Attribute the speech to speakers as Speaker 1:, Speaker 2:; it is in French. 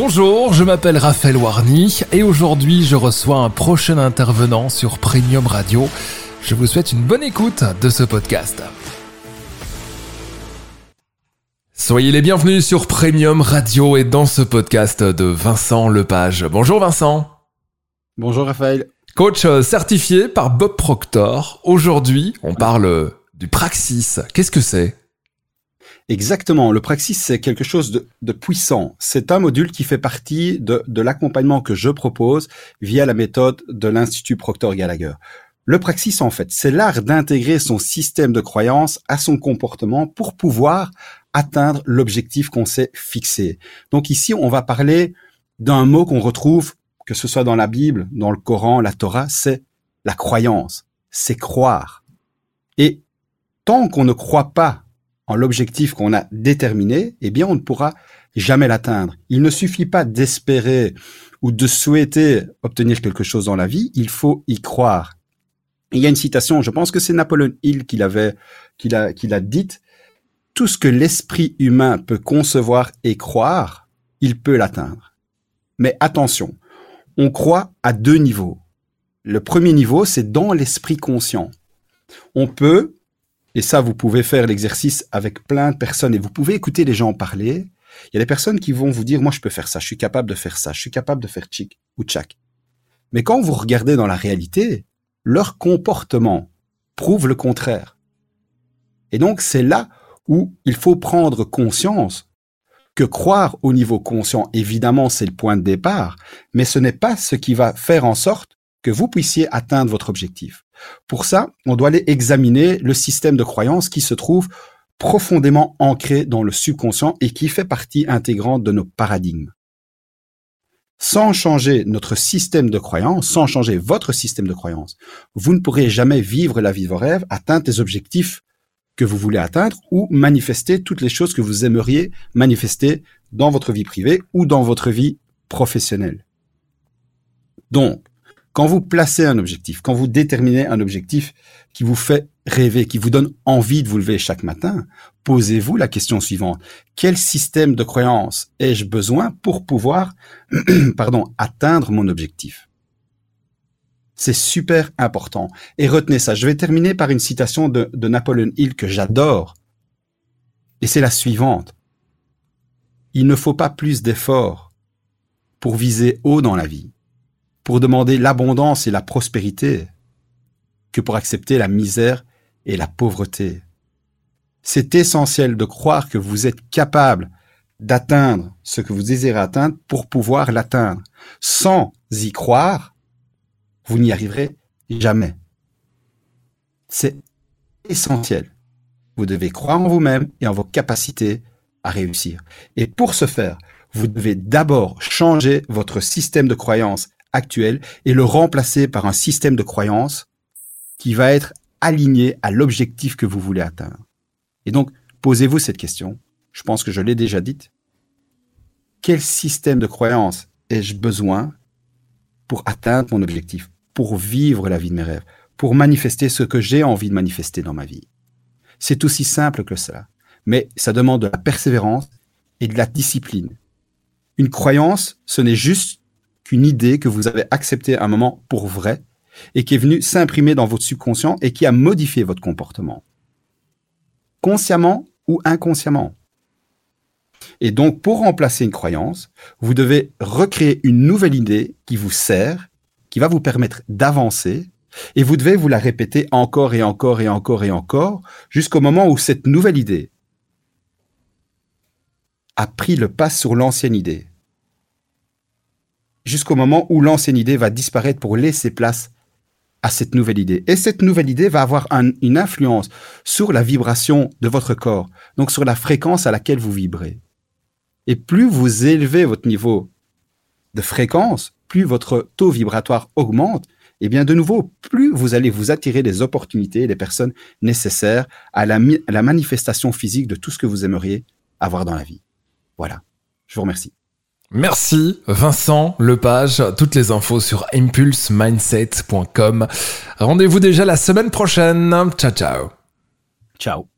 Speaker 1: Bonjour, je m'appelle Raphaël Warny et aujourd'hui je reçois un prochain intervenant sur Premium Radio. Je vous souhaite une bonne écoute de ce podcast. Soyez les bienvenus sur Premium Radio et dans ce podcast de Vincent Lepage. Bonjour Vincent.
Speaker 2: Bonjour Raphaël.
Speaker 1: Coach certifié par Bob Proctor. Aujourd'hui, on parle du Praxis. Qu'est-ce que c'est?
Speaker 2: Exactement. Le Praxis, c'est quelque chose de, puissant. C'est un module qui fait partie de, de l'accompagnement que je propose via la méthode de l'Institut Proctor Gallagher. Le Praxis, en fait, c'est l'art d'intégrer son système de croyance à son comportement pour pouvoir atteindre l'objectif qu'on s'est fixé. Donc ici, on va parler d'un mot qu'on retrouve, que ce soit dans la Bible, dans le Coran, la Torah, c'est la croyance. C'est croire. Et tant qu'on ne croit pas en l'objectif qu'on a déterminé, eh bien, on ne pourra jamais l'atteindre. Il ne suffit pas d'espérer ou de souhaiter obtenir quelque chose dans la vie, il faut y croire. il y a une citation, je pense que c'est Napoléon Hill qui l'avait, qui l'a, qui l'a dite. Tout ce que l'esprit humain peut concevoir et croire, il peut l'atteindre. Mais attention, on croit à deux niveaux. Le premier niveau, c'est dans l'esprit conscient. On peut et ça, vous pouvez faire l'exercice avec plein de personnes et vous pouvez écouter les gens parler. Il y a des personnes qui vont vous dire, moi, je peux faire ça, je suis capable de faire ça, je suis capable de faire chic ou tchak. Mais quand vous regardez dans la réalité, leur comportement prouve le contraire. Et donc, c'est là où il faut prendre conscience que croire au niveau conscient, évidemment, c'est le point de départ, mais ce n'est pas ce qui va faire en sorte que vous puissiez atteindre votre objectif. Pour ça, on doit aller examiner le système de croyance qui se trouve profondément ancré dans le subconscient et qui fait partie intégrante de nos paradigmes. Sans changer notre système de croyance, sans changer votre système de croyance, vous ne pourrez jamais vivre la vie de vos rêves, atteindre les objectifs que vous voulez atteindre ou manifester toutes les choses que vous aimeriez manifester dans votre vie privée ou dans votre vie professionnelle. Donc, quand vous placez un objectif, quand vous déterminez un objectif qui vous fait rêver, qui vous donne envie de vous lever chaque matin, posez-vous la question suivante. Quel système de croyance ai-je besoin pour pouvoir, pardon, atteindre mon objectif? C'est super important. Et retenez ça. Je vais terminer par une citation de, de Napoleon Hill que j'adore. Et c'est la suivante. Il ne faut pas plus d'efforts pour viser haut dans la vie pour demander l'abondance et la prospérité que pour accepter la misère et la pauvreté. C'est essentiel de croire que vous êtes capable d'atteindre ce que vous désirez atteindre pour pouvoir l'atteindre. Sans y croire, vous n'y arriverez jamais. C'est essentiel. Vous devez croire en vous-même et en vos capacités à réussir. Et pour ce faire, vous devez d'abord changer votre système de croyance actuel et le remplacer par un système de croyance qui va être aligné à l'objectif que vous voulez atteindre. Et donc, posez-vous cette question. Je pense que je l'ai déjà dite. Quel système de croyance ai-je besoin pour atteindre mon objectif, pour vivre la vie de mes rêves, pour manifester ce que j'ai envie de manifester dans ma vie? C'est aussi simple que cela. Mais ça demande de la persévérance et de la discipline. Une croyance, ce n'est juste une idée que vous avez acceptée à un moment pour vrai et qui est venue s'imprimer dans votre subconscient et qui a modifié votre comportement. Consciemment ou inconsciemment. Et donc, pour remplacer une croyance, vous devez recréer une nouvelle idée qui vous sert, qui va vous permettre d'avancer, et vous devez vous la répéter encore et encore et encore et encore, jusqu'au moment où cette nouvelle idée a pris le pas sur l'ancienne idée jusqu'au moment où l'ancienne idée va disparaître pour laisser place à cette nouvelle idée. Et cette nouvelle idée va avoir une influence sur la vibration de votre corps, donc sur la fréquence à laquelle vous vibrez. Et plus vous élevez votre niveau de fréquence, plus votre taux vibratoire augmente, et bien de nouveau, plus vous allez vous attirer les opportunités et les personnes nécessaires à la manifestation physique de tout ce que vous aimeriez avoir dans la vie. Voilà. Je vous remercie.
Speaker 1: Merci Vincent Lepage, toutes les infos sur impulsemindset.com. Rendez-vous déjà la semaine prochaine. Ciao ciao.
Speaker 2: Ciao.